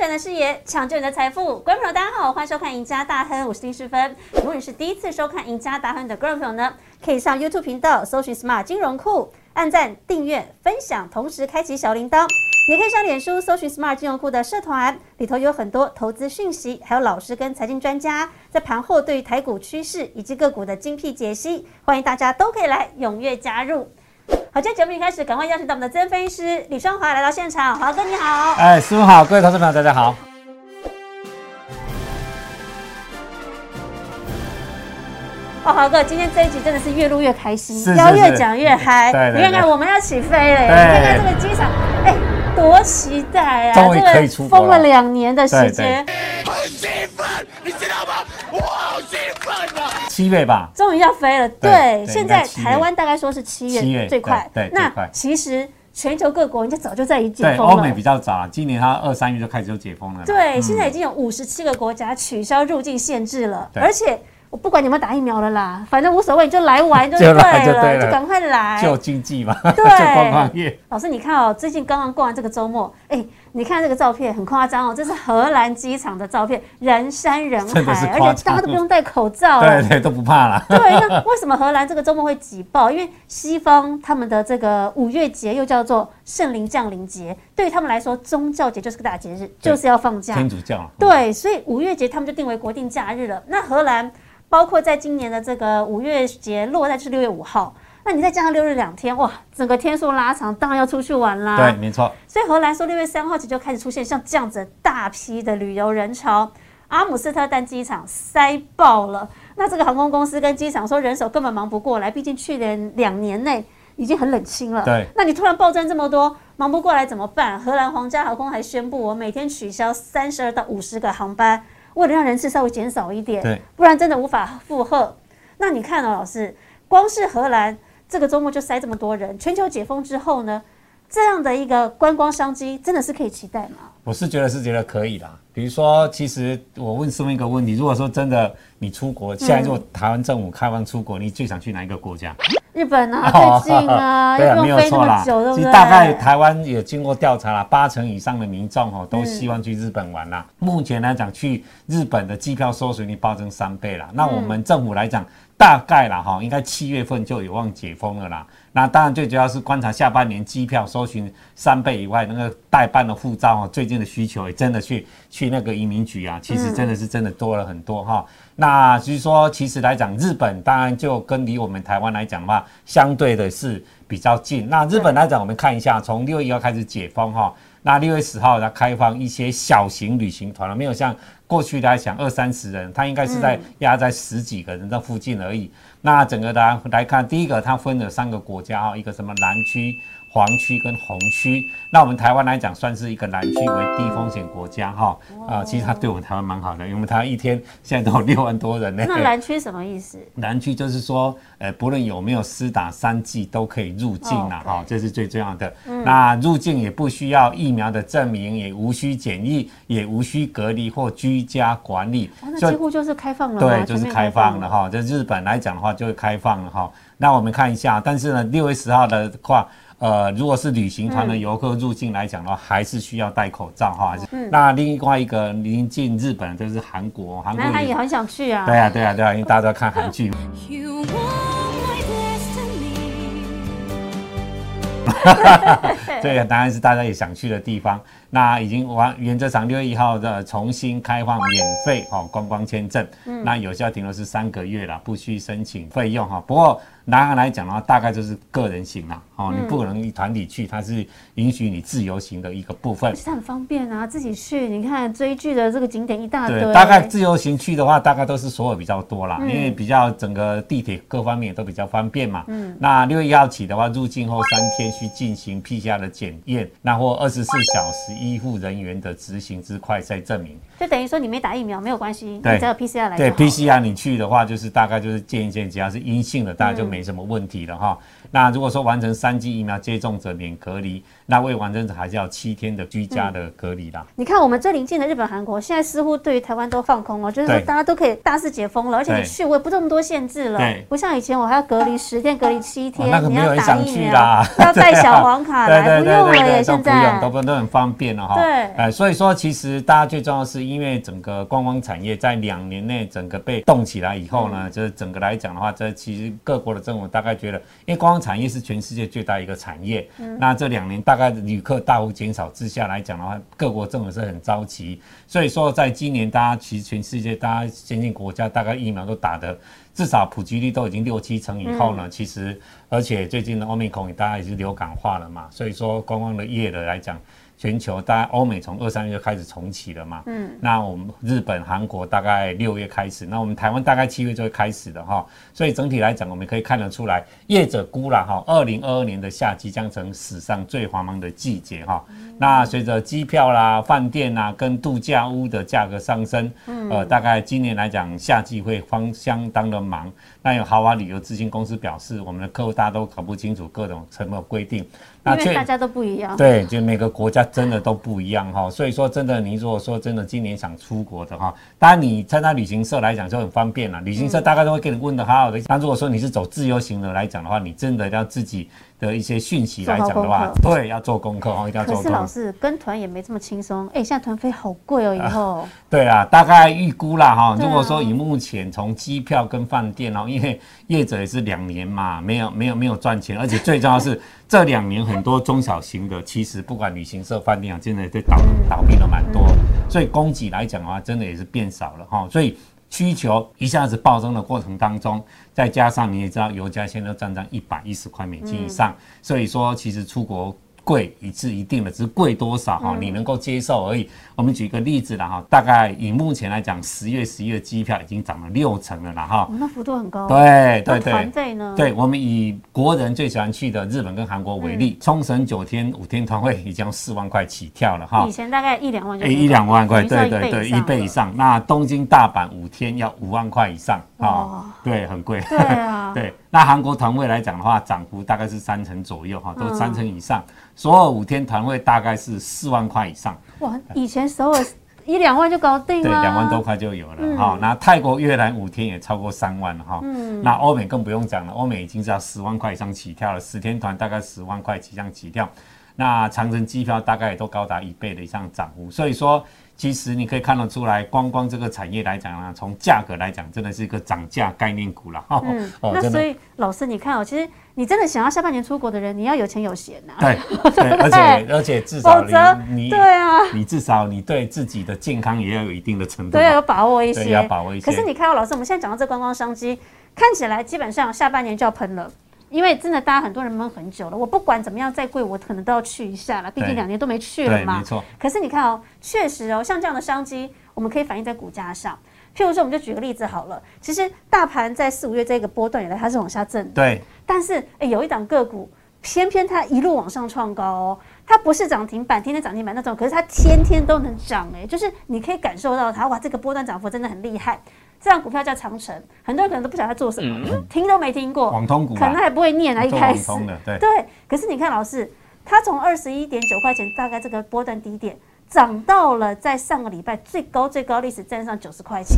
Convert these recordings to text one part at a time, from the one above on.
翻转的视野，抢救你的财富。观众朋友，大家好，欢迎收看《赢家大亨》，我是丁世芬。如果你是第一次收看《赢家大亨》的观众朋友呢，可以上 YouTube 频道搜寻 “Smart 金融库”，按赞、订阅、分享，同时开启小铃铛。也可以上脸书搜寻 “Smart 金融库”的社团，里头有很多投资讯息，还有老师跟财经专家在盘后对于台股趋势以及个股的精辟解析，欢迎大家都可以来踊跃加入。好，今天节目一开始，赶快邀请到我们的资深分析师李双华来到现场。华哥你好，哎，师傅好，各位投资朋友大家好。哦，华哥，今天这一集真的是越录越开心，要越是讲越嗨。你看看，我们要起飞了耶！你看看这个机场，哎，多期待啊！终于可以出国了两年的时间，很兴奋，你知道吗？我好兴奋啊！七月吧，终于要飞了。对对，现在台湾大概说是七七月月最快，对对那其实全球各国人家早就在已解，封了欧美比。较早啊，今年它二三月就开始就解封了。对，嗯现在已经有五十七个国家取消入境限制了，而且我不管你有没有打疫苗了啦，反正无所谓，你就来玩就 就对了，就赶快来。就经济嘛，对救观光业。老师，你看哦，最近刚刚过完这个周末，哎，你看这个照片很夸张哦，这是荷兰机场的照片，人山人海，而且大家都不用戴口罩了。对对，都不怕了。对，那为什么荷兰这个周末会挤爆？因为西方他们的这个五月节又叫做圣灵降临节，对于他们来说，宗教节就是个大节日，就是要放假。天主教啊，对，所以五月节他们就定为国定假日了。那荷兰包括在今年的这个五月节落在就是六月五号，那你再加上六日两天，哇，整个天数拉长，当然要出去玩啦。对，没错，所以荷兰说六月三号起就开始出现像这样子大批的旅游人潮，阿姆斯特丹机场塞爆了。那这个航空公司跟机场说人手根本忙不过来，毕竟去年两年内已经很冷清了。对，那你突然暴增这么多，忙不过来怎么办？荷兰皇家航空还宣布，我每天取消三十二到五十个航班，为了让人次稍微减少一点，对，不然真的无法负荷。那你看哦，老师，光是荷兰这个周末就塞这么多人，全球解封之后呢，这样的一个观光商机真的是可以期待吗？我是觉得是觉得可以啦。比如说，其实我问师傅一个问题：如果说真的你出国，现在如果台湾政府开放出国，你最想去哪一个国家？日本啊，最近啊，对啊，没有错啦？其实大概台湾也经过调查了，八成以上的民众哦都希望去日本玩啦。目前来讲，去日本的机票收水率暴增三倍啦。那我们政府来讲，大概啦哈，应该七月份就有望解封了啦。那当然最主要是观察下半年机票搜寻三倍以外，那个代办的护照哦，最近的需求也真的去去那个移民局啊，其实真的是真的多了很多哈。那就是说，其实来讲，日本当然就跟离我们台湾来讲的话，相对的是比较近。那日本来讲，我们看一下，从六月一号开始解封哈，那六月十号它开放一些小型旅行团了，没有像过去来讲二三十人，它应该是在压在十几个人的附近而已。那整个来来看，第一个它分了三个国家啊，一个什么南区。黄区跟红区，那我们台湾来讲，算是一个蓝区为低风险国家哈啊、其实它对我们台湾蛮好的，因为我们台湾一天现在都有六万多人呢。那蓝区什么意思？蓝区就是说，呃，不论有没有施打三剂都可以入境啦，哦哈、这是最重要的。那入境也不需要疫苗的证明，也无需检疫，也无需隔离或居家管理哦，那几乎就是开放了嘛，对，就是开放了哈。在日本来讲的话，就会开放了哈。那我们看一下，但是呢，六月十号的话，呃，如果是旅行团的游客入境来讲的话，还是需要戴口罩哈。那另外一个临近日本的就是韩国，韩国旅那他也很想去啊。对啊，对啊，对啊，因为大家都要看韩剧. 这个当然是大家也想去的地方。那已经完，原则上六月一号的重新开放免费哦观光签证，那有效停留是三个月了，不需申请费用哈。不过南韩来讲的话，大概就是个人行啦，哦，你不可能团体去，它是允许你自由行的一个部分。其实很方便啊，自己去，你看追剧的这个景点一大堆。对，大概自由行去的话，大概都是所有比较多啦，因为比较整个地铁各方面也都比较方便嘛。嗯，那六月一号起的话，入境后三天需进行 PCR 的检验，那或二十四小时医护人员的执行之快筛证明。就等于说你没打疫苗没有关系，你对只要 PCR 来就对 PCR 你去的话，就是大概就是见一见，只要是阴性的，大家就没什么问题了哈。那如果说完成三剂疫苗接种者免隔离，那未完成者还是要七天的居家的隔离啦。你看我们最临近的日本、韩国，现在似乎对于台湾都放空了，就是说大家都可以大肆解封了，而且你去我也不这么多限制了，不像以前我还要隔离十天、隔离七天，哦那个你没有人想要打疫苗，去啦。要带 小黄卡对来，不用了耶，现在。用，都不都很方便了哈。对。哎，所以说其实大家最重要的是，因为整个观光产业在两年内整个被动起来以后呢，嗯。就是整个来讲的话，这其实各国的政府大概觉得，因为观光产业是全世界最大一个产业，嗯那这两年大概旅客大幅减少之下来讲的话，各国政府是很着急，所以说在今年大家其实全世界大家先进国家大概疫苗都打的。至少普及率都已经六七成以后呢，其实而且最近的欧美孔也大家也是流感化了嘛，所以说观光的业的来讲，全球大概欧美从二三月就开始重启了嘛，嗯，那我们日本、韩国大概六月开始，那我们台湾大概七月就会开始的哈，所以整体来讲，我们可以看得出来，业者估了哈，二零二二年的夏季将成史上最繁忙的季节哈。那随着机票啦、饭店啦跟度假屋的价格上升，呃，大概今年来讲，夏季会方相当的忙。那有豪华旅游咨询公司表示，我们的客户大家都搞不清楚各种成本规定，因为大家都不一样。对，就每个国家真的都不一样哈，所以说真的，你如果说真的今年想出国的哈，当然你参加旅行社来讲就很方便了，旅行社大概都会给你问的好好的。但如果说你是走自由行的来讲的话，你真的要自己的一些讯息来讲的话，对，要做功课哦，一定要做功课。是老师跟团也没这么轻松，哎，现在团费好贵哦，以后对啊，大概预估啦哈。如果说以目前从机票跟饭店哦，因为业者也是两年嘛，没有没有没有赚钱，而且最重要是这两年很多中小型的，其实不管旅行社、饭店啊，真的都倒倒闭了蛮多，所以供给来讲的话，真的也是变少了哈。所以需求一下子暴增的过程当中，再加上你也知道油价现在站在一百一十块美金以上，所以说其实出国。贵一是一定的，只是贵多少哈，你能够接受而已。我们举个例子啦哈，大概以目前来讲，十月、十一月机票已经涨了六成了啦哈哦。那幅度很高。对对对。团费呢？对我们以国人最喜欢去的日本跟韩国为例，冲绳九天五天团会已经要四万块起跳了哈以。前大概一两万就哎，一两万块，对对对，一一倍以上。那东京、大阪五天要五万块以上哇啊，对，很贵。对啊，对，那韩国团会来讲的话，涨幅大概是三成左右哈，都嗯三成以上。所有五天团会大概是四万块以上，哇，以前首尔一两万就搞定对，了，两万多块就有嗯了哈。那泰国、越南五天也超过三万了哈。那欧美更不用讲了，欧美已经是要十万块以上起跳了，十天团大概十万块以上起跳。那长城机票大概也都高达一倍的以上涨幅，所以说其实你可以看得出来，光光这个产业来讲呢，从价格来讲，真的是一个涨价概念股了哈。嗯，哦那所以老师，你看哦，其实你真的想要下半年出国的人，你要有钱有闲呐、对对，而且而且至少你你对啊，你至少你对自己的健康也要有一定的程度对。要有把握一些，要把握一些可是你看到老师，我们现在讲到这观光商机，看起来基本上下半年就要喷了。因为真的，大家很多人闷很久了。我不管怎么样再贵，我可能都要去一下了。毕竟对两年都没去了对，嘛没。错，可是你看哦，确实哦，像这样的商机，我们可以反映在股价上。譬如说，我们就举个例子好了。其实大盘在四五月这个波段以来，它是往下震的。对但是诶，有一档个股，偏偏它一路往上创高哦，它不是涨停板，天天涨停板那种，可是它天天都能涨诶，就是你可以感受到它哇，这个波段涨幅真的很厉害。这档股票叫长城，很多人可能都不晓得它做什么，听都没听过，网通股啊，可能还不会念啊，一做开始。网通的，对。对，可是你看老师，它从二十一点九块钱，大概这个波段低点，涨到了在上个礼拜最高最高历史站上九十块钱，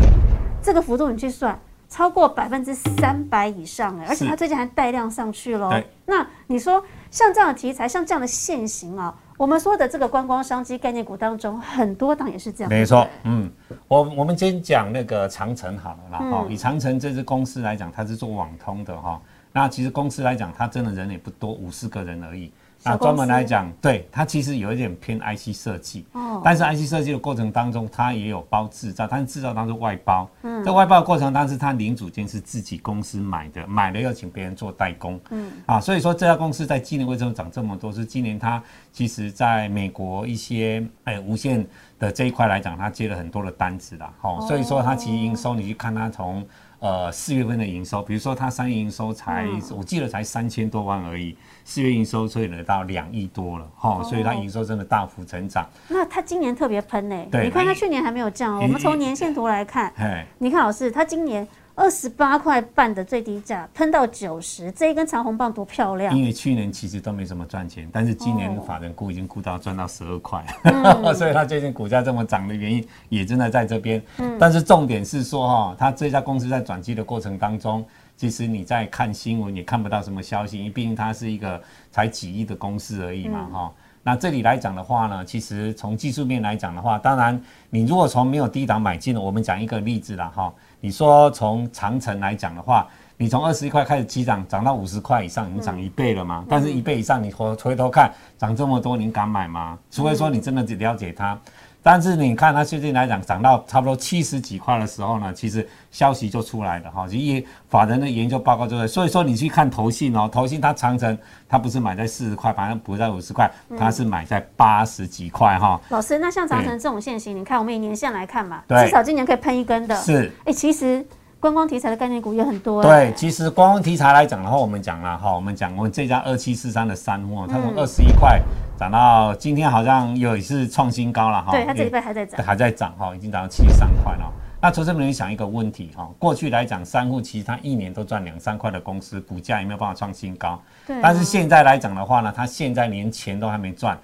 这个幅度你去算，超过百分之三百以上哎，而且是。它最近还带量上去喽。那你说像这样的题材，像这样的现形啊，我们说的这个观光商机概念股当中，很多档也是这样。没错，嗯，我我们先讲那个长城好了啦哈、嗯以长城这支公司来讲，它是做网通的哈、那其实公司来讲，它真的人也不多，五十个人而已。那小公司专门来讲，对它其实有一点偏 IC 设计，哦但是 IC 设计的过程当中，它也有包制造，但是制造当中外包。嗯，在外包的过程当中，它零组件是自己公司买的，买了要请别人做代工。嗯，啊，所以说这家公司在今年为什么涨这么多？是今年它其实在美国一些哎无线的这一块来讲，它接了很多的单子啦。哦，所以说它其实营收，你去看它从。呃，四月份的营收，比如说它三月营收才，我记得才三千多万而已，四月营收所以呢到两亿多了，哈、所以它营收真的大幅成长。那它今年特别喷呢、对你看它去年还没有降哦。我们从年线图来看，嘿，你看老师，它今年二十八块半的最低价喷到九十，这一根长红棒多漂亮！因为去年其实都没怎么赚钱，但是今年哦法人估已经估到赚到十二块，嗯。所以它最近股价这么涨的原因也真的在这边。嗯。但是重点是说哈，它这家公司在转机的过程当中，其实你在看新闻也看不到什么消息，因为毕竟它是一个才几亿的公司而已嘛，哈、那这里来讲的话呢，其实从技术面来讲的话，当然你如果从没有低档买进的，我们讲一个例子啦，哈，你说从长城来讲的话，你从二十一块开始起涨，涨到五十块以上，已经涨一倍了嘛？但是一倍以上，你回回头看涨这么多，你敢买吗？除非说你真的只了解它。但是你看它最近来讲涨到差不多七十几块的时候呢，其实消息就出来了哈，就一法人的研究报告就在，所以说你去看投信哦，投信它长城它不是买在四十块，反正不在五十块，它是买在八十几块哈。老师，那像长城这种线型，你看我们以年限来看嘛，至少今年可以喷一根的。是，哎，其实观光题材的概念股也很多。哎对，，其实观光题材来讲的话，我们讲了哈，我们讲我们这家二七四三的三货，它嗯从二十一块涨到今天好像又是创新高了哈。对，它这也礼拜还在涨。还在涨哈，已经涨到七十三块了。那投资人想一个问题哈，过去来讲，三户其实它一年都赚两三块的公司，股价也没有办法创新高。对啊，但是现在来讲的话呢，它现在连钱都还没赚。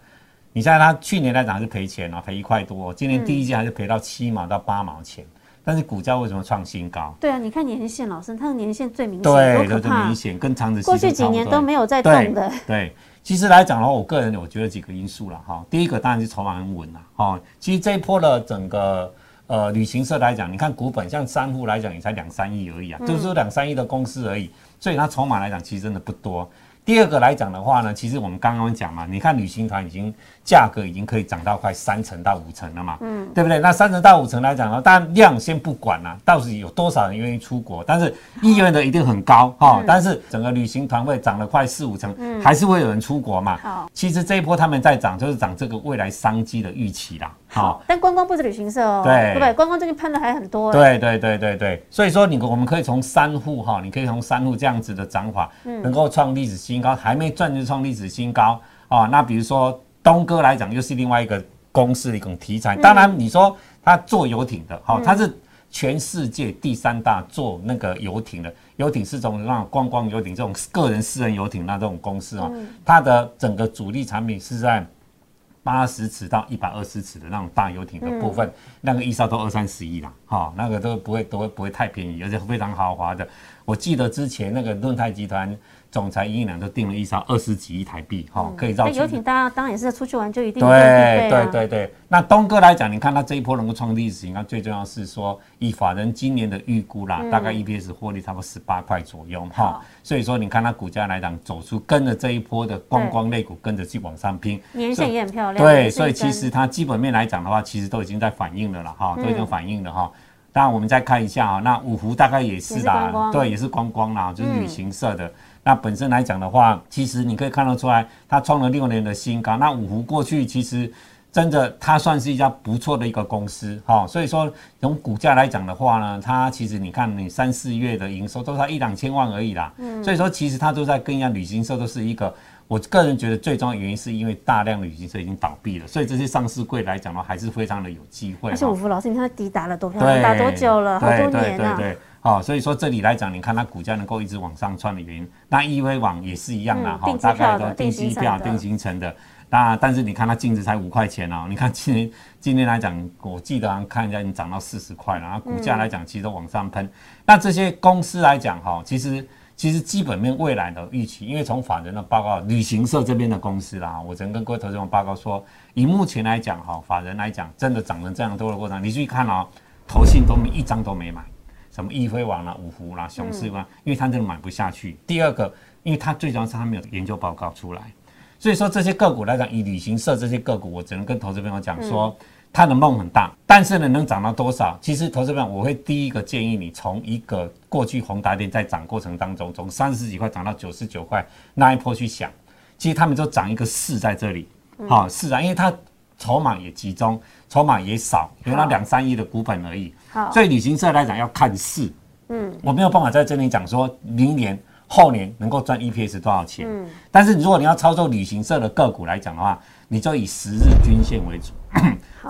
你现在它去年来讲还是赔钱哦，赔一块多，今年第一季还是赔到七毛到八毛钱。但是股价为什么创新高？对啊，你看年线，老师，它的年线最明显，对，多可怕就这明！显，跟长子过去几年都没有在对动的。对，其实来讲的话，我个人我觉得几个因素了哈。第一个当然是筹码很稳了，哈。其实这一波的整个呃旅行社来讲，你看股本像三户来讲也才两三亿而已嗯啊，就是说两三亿的公司而已，所以它筹码来讲其实真的不多。第二个来讲的话呢，其实我们刚刚讲嘛，你看旅行团已经价格已经可以涨到快三成到五成了嘛，嗯，对不对？那三成到五成来讲呢，当然量先不管啦、到底有多少人愿意出国，但是意愿的一定很高嗯哈、但是整个旅行团会涨了快四五成，还是会有人出国嘛。好其实这一波他们在涨，就是涨这个未来商机的预期啦。好，但观光不是旅行社哦，对对不对？观光最近喷的还很多。，对对对对对，所以说你我们可以从三户哈，你可以从三户这样子的涨法，能够创历史新高，还没赚就创历史新高啊。那比如说东哥来讲，又是另外一个公司的一种题材。当然你说他做游艇的，哦，他是全世界第三大做那个游艇的，游艇是这种那种观光游艇这种个人私人游艇那这种公司哦，它的整个主力产品是在。八十尺到一百二十尺的那种大游艇的部分，那个一艘都二三十亿啦，哈、那个都不会都会不会太便宜，而且非常豪华的。我记得之前那个润泰集团总裁尹良就订了一艘二十几亿台币，哈、可以绕去那游艇大家当然也是出去玩就一定对对对对，那东哥来讲，你看他这一波能够创历史新高，最重要是说，以法人今年的预估啦，大概 EPS 获利差不多十八块左右哈好，所以说你看它股价来讲，走出跟着这一波的观光类股跟着去往上拼，年线也很漂亮。对，所以其实它基本面来讲的话，其实都已经在反映了啦，哈，嗯。都已经反映了哈。当然，我们再看一下啊，那五湖大概也是啦，光。对，也是观光啦，就是嗯。旅行社的。那本身来讲的话，其实你可以看得出来，它创了六年的新高。那五湖过去其实真的，它算是一家不错的一个公司哈。所以说，从股价来讲的话呢，它其实你看你三四月的营收都才一两千万而已啦。嗯所以说，其实它都在跟一家旅行社都是一个。我个人觉得最重要的原因是因为大量的旅行社已经倒闭了，所以这些上市柜来讲的话，还是非常的有机会。而且哈五福老师，你看它抵打了多漂亮，多久了？好多对年啊。对对对，好、所以说这里来讲，你看它股价能够一直往上窜的原因，那易威网也是一样啦，哈、大概都定机票定行程的。那但是你看它净值才五块钱哦，你看今年今天来讲，我记得好像看一下已经涨到四十块了，然后股价来讲其实都往上喷。那这些公司来讲哈，其实其实基本面未来的预期，因为从法人的报告，旅行社这边的公司啦，我曾跟各位投资者报告说，以目前来讲哈，法人来讲真的涨成这样多的过程，你注意看哦，投信都没一张都没买。什么易飞网啦、五福啦、雄狮啦，因为他真的买不下去。第二个，因为他最主要是他没有研究报告出来，所以说这些个股来讲，以旅行社这些个股，我只能跟投资朋友讲说，他的梦很大，但是呢，能涨到多少？其实投资朋友，我会第一个建议你从一个过去宏达电在涨过程当中，从三十几块涨到九十九块那一波去想，其实他们就涨一个四在这里，好、是啊，因为它筹码也集中，筹码也少，有那好两三亿的股本而已。好，所以旅行社来讲要看市，嗯，我没有办法在这里讲说明年、后年能够赚 EPS 多少钱，嗯，但是如果你要操作旅行社的个股来讲的话，你就以十日均线为主，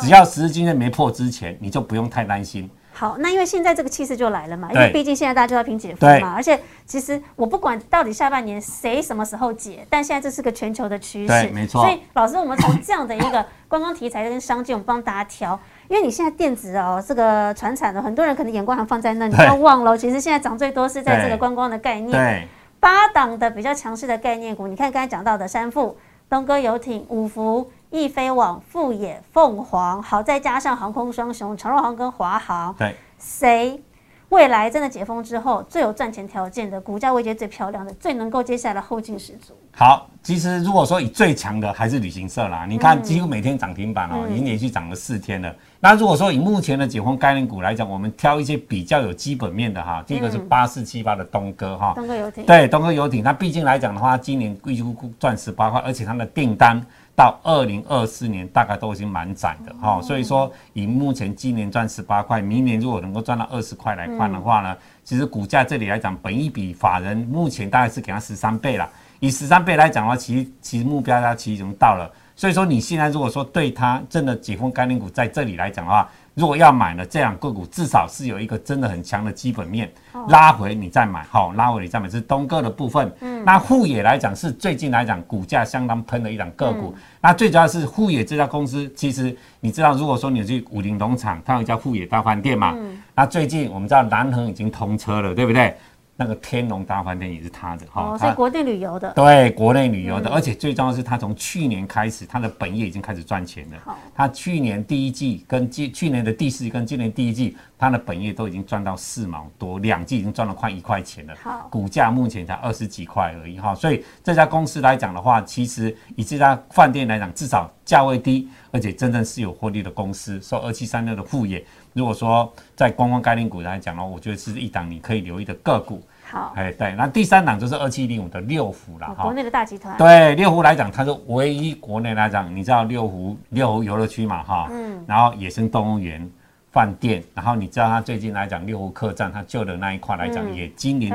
只要十日均线没破之前，你就不用太担心。好，那因为现在这个气势就来了嘛，因对为毕竟现在大家就要拼解封嘛，而且其实我不管到底下半年谁什么时候解，但现在这是个全球的趋势，对没错。所以老师，我们从这样的一个观光题材跟商机，我们帮大家挑因为你现在电子哦，这个船产的很多人可能眼光还放在那，你不要忘了哦，其实现在涨最多是在这个对观光的概念。对，八档的比较强势的概念股，你看刚才讲到的山富、东哥游艇、五福、易飞网、富野、凤凰，好，再加上航空双雄长荣航跟华航，对，谁未来真的解封之后最有赚钱条件的，股价位阶最漂亮的，最能够接下来后劲十足？好，其实如果说以最强的还是旅行社啦，你看嗯几乎每天涨停板哦，嗯。已经连续涨了四天了。那如果说以目前的解封概念股来讲，我们挑一些比较有基本面的哈，第一个是嗯八四七八的东哥哈，东哥游艇，对，东哥游艇，它毕竟来讲的话，今年预估赚十八块，而且它的订单到二零二四年大概都已经满载的哈、所以说以目前今年赚十八块，明年如果能够赚到二十块来看的话呢，其实股价这里来讲，本一比法人目前大概是给它十三倍了。以十三倍来讲的话，其实其实目标它其实已经到了。所以说你现在如果说对它真的解封概念股在这里来讲的话，如果要买呢，这样个股至少是有一个真的很强的基本面，拉回你再买，好，拉回你再买，这是东哥的部分。那富野来讲是最近来讲股价相当喷的一档个股。那最主要是富野这家公司，其实你知道，如果说你去武林农场，它有一家富野大饭店嘛，那最近我们知道南横已经通车了，对不对？那个天龙大饭店也是他的哈，哦，它所以国内旅游的，对国内旅游的，而且最重要的是，他从去年开始，他的本业已经开始赚钱了好。它去年第一季跟今去年的第四季跟今年第一季，他的本业都已经赚到四毛多，两季已经赚了快一块钱了。好股价目前才二十几块而已哈，所以这家公司来讲的话，其实以这家饭店来讲，至少价位低，而且真正是有获利的公司。说二七三六的副业，如果说在观光概念股来讲呢，我觉得是一档你可以留意的个股。好，哎，对，那第三档就是二七零五的六福了哈哦国。内的大集团，对，六福来讲，它是唯一国内来讲，你知道六福六福游乐区嘛哈，嗯然后野生动物园、饭店，然后你知道他最近来讲六湖客栈，他旧的那一块来讲，嗯也今年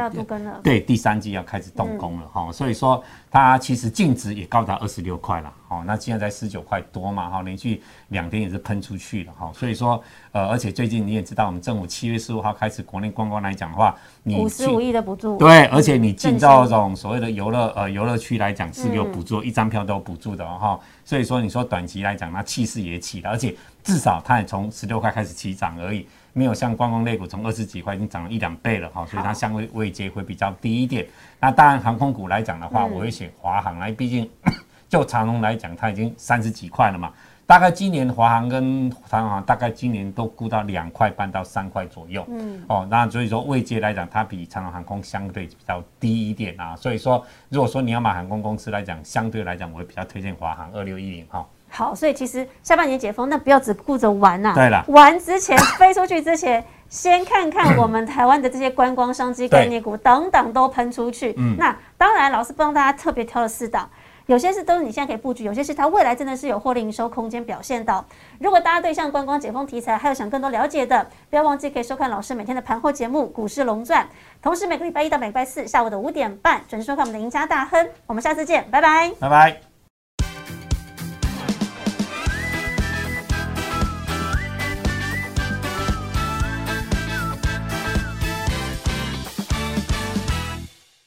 对第三季要开始动工了哈、所以说它其实净值也高达二十六块了，哦，那现在在十九块多嘛哈，连续两天也是喷出去了哈，所以说呃，而且最近你也知道，我们政府七月十五号开始国内观光来讲的话，你去五十五亿的补助，对，而且你进到这种所谓的游乐呃游乐区来讲是有补助，一张票都有补助的哦哈、所以说你说短期来讲，那气势也起了，而且至少它也从十六块开始起涨而已，没有像观光类股从二十几块已经涨了一两倍了哈、所以它相对位阶会比较低一点。那当然航空股来讲的话，嗯我会选华航来，毕竟 就长龙来讲，它已经三十几块了嘛。大概今年华航跟长航大概今年都估到两块半到三块左右。嗯，哦，那所以说位阶来讲，它比长荣航空相对比较低一点啊。所以说，如果说你要买航空公司来讲，相对来讲，我会比较推荐华航二六一零哈。好，所以其实下半年解封，那不要只顾着玩呐、对了玩之前飞出去之前，先看看我们台湾的这些观光商机概念股，等等都喷出去。嗯那当然，老师帮大家特别挑了四档。有些是都是你现在可以布局，有些是它未来真的是有获利营收空间表现到。如果大家对像观光解封题材还有想更多了解的，不要忘记可以收看老师每天的盘后节目《股市龙钻》，同时每个礼拜一到每个礼拜四下午的五点半准时收看我们的赢家大亨。我们下次见，拜拜。拜拜。